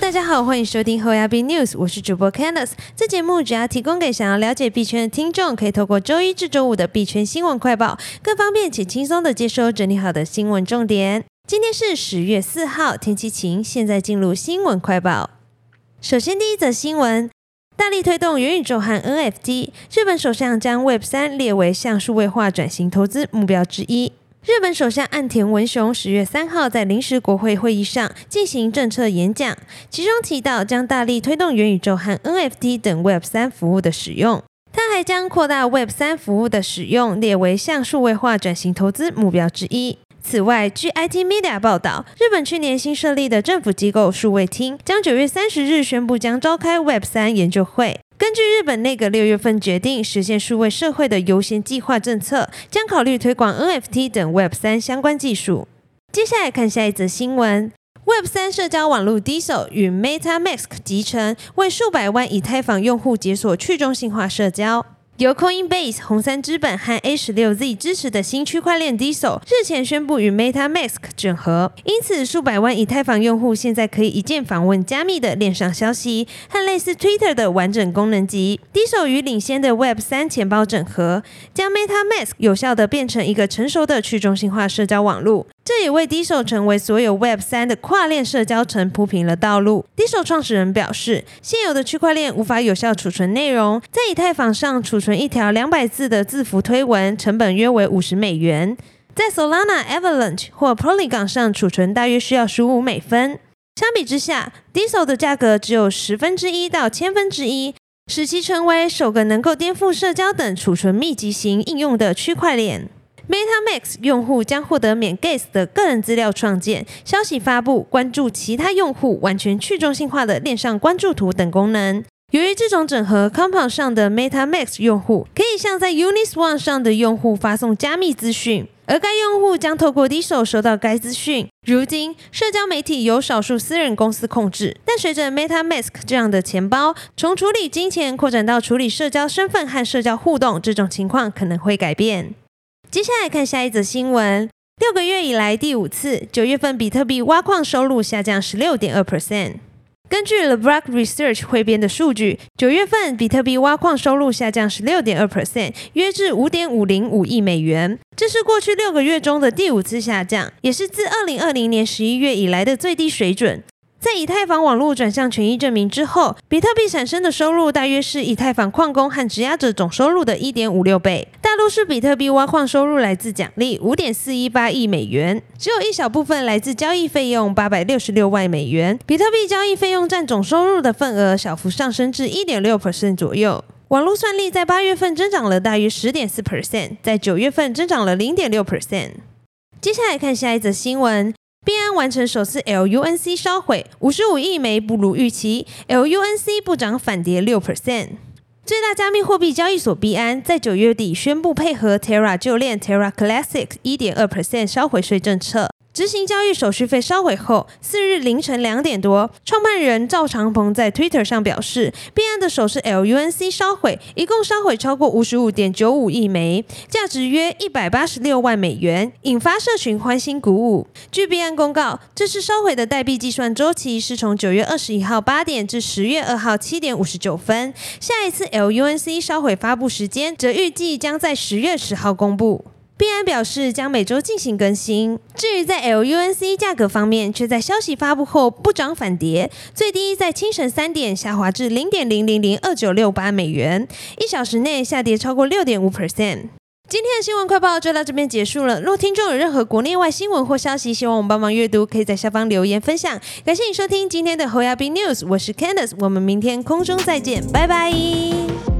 大家好，欢迎收听后亚币 News，我是主播 Candice。这节目主要提供给想要了解币圈的听众，可以透过周一至周五的币圈新闻快报，更方便且轻松的接收整理好的新闻重点。今天是十月四号，天气晴。现在进入新闻快报。首先，第一则新闻：大力推动元宇宙和 NFT，日本首相将 Web 三列为向数位化转型投资目标之一。日本首相岸田文雄十月三号在临时国会会议上进行政策演讲，其中提到将大力推动元宇宙和 NFT 等 Web 三服务的使用。他还将扩大 Web 三服务的使用列为向数位化转型投资目标之一。此外，据 IT Media 报道，日本去年新设立的政府机构数位厅将九月三十日宣布将召开 Web 三研究会。根据日本内阁六月份决定实现数位社会的优先计划政策，将考虑推广 NFT 等 Web 三相关技术。接下来看下一则新闻：Web 三社交网络 Diesel 与 MetaMask 集成，为数百万以太坊用户解锁去中心化社交。由 Coinbase、红杉资本和 A 十六 Z 支持的新区块链 Diesel 日前宣布与 MetaMask 整合，因此数百万以太坊用户现在可以一键访问加密的链上消息和类似 Twitter 的完整功能集。Diesel 与领先的 Web 三钱包整合，将 MetaMask 有效的变成一个成熟的去中心化社交网络。这也为 Diesel 成为所有 Web 三的跨链社交层铺平了道路。Diesel 创始人表示，现有的区块链无法有效储存内容，在以太坊上储存一条两百字的字符推文，成本约为五十美元；在 Solana、Avalanche 或 Polygon 上储存，大约需要十五美分。相比之下，Diesel 的价格只有十分之一到千分之一，使其成为首个能够颠覆社交等储存密集型应用的区块链。MetaMask 用户将获得免 Gas 的个人资料创建、消息发布、关注其他用户、完全去中心化的链上关注图等功能。由于这种整合，Compound 上的 MetaMask 用户可以向在 Uniswap 上的用户发送加密资讯，而该用户将透过 Diesel 收到该资讯。如今，社交媒体由少数私人公司控制，但随着 MetaMask 这样的钱包从处理金钱扩展到处理社交身份和社交互动，这种情况可能会改变。接下来看下一则新闻。六个月以来第五次，九月份比特币挖矿收入下降十六点二 percent。根据 The Block Research 汇编的数据，九月份比特币挖矿收入下降十六点二 percent，约至五点五零五亿美元。这是过去六个月中的第五次下降，也是自二零二零年十一月以来的最低水准。在以太坊网络转向权益证明之后，比特币产生的收入大约是以太坊矿工和质押者总收入的一点五六倍。大多数比特币挖矿收入来自奖励五点四一八亿美元，只有一小部分来自交易费用八百六十六万美元。比特币交易费用占总收入的份额小幅上升至一点六 percent 左右。网络算力在八月份增长了大约十点四 percent，在九月份增长了零点六 percent。接下来看下一则新闻。币安完成首次 LUNC 烧毁，五十五亿枚不如预期，LUNC 不涨反跌六 percent。最大加密货币交易所币安在九月底宣布配合 Terra 旧链 Terra Classic 一点二 percent 烧毁税政策。执行交易手续费烧毁后，四日凌晨两点多，创办人赵长鹏在 Twitter 上表示，币安的首饰 LUNC 烧毁，一共烧毁超过五十五点九五亿枚，价值约一百八十六万美元，引发社群欢欣鼓舞。据币安公告，这次烧毁的代币计算周期是从九月二十一号八点至十月二号七点五十九分，下一次 LUNC 烧毁发布时间则预计将在十月十号公布。币安表示将每周进行更新。至于在 LUNC 价格方面，却在消息发布后不涨反跌，最低在清晨三点下滑至零点零零零二九六八美元，一小时内下跌超过六点五 percent。今天的新闻快报就到这边结束了。若听众有任何国内外新闻或消息，希望我们帮忙阅读，可以在下方留言分享。感谢你收听今天的侯亚斌 News，我是 Candice，我们明天空中再见，拜拜。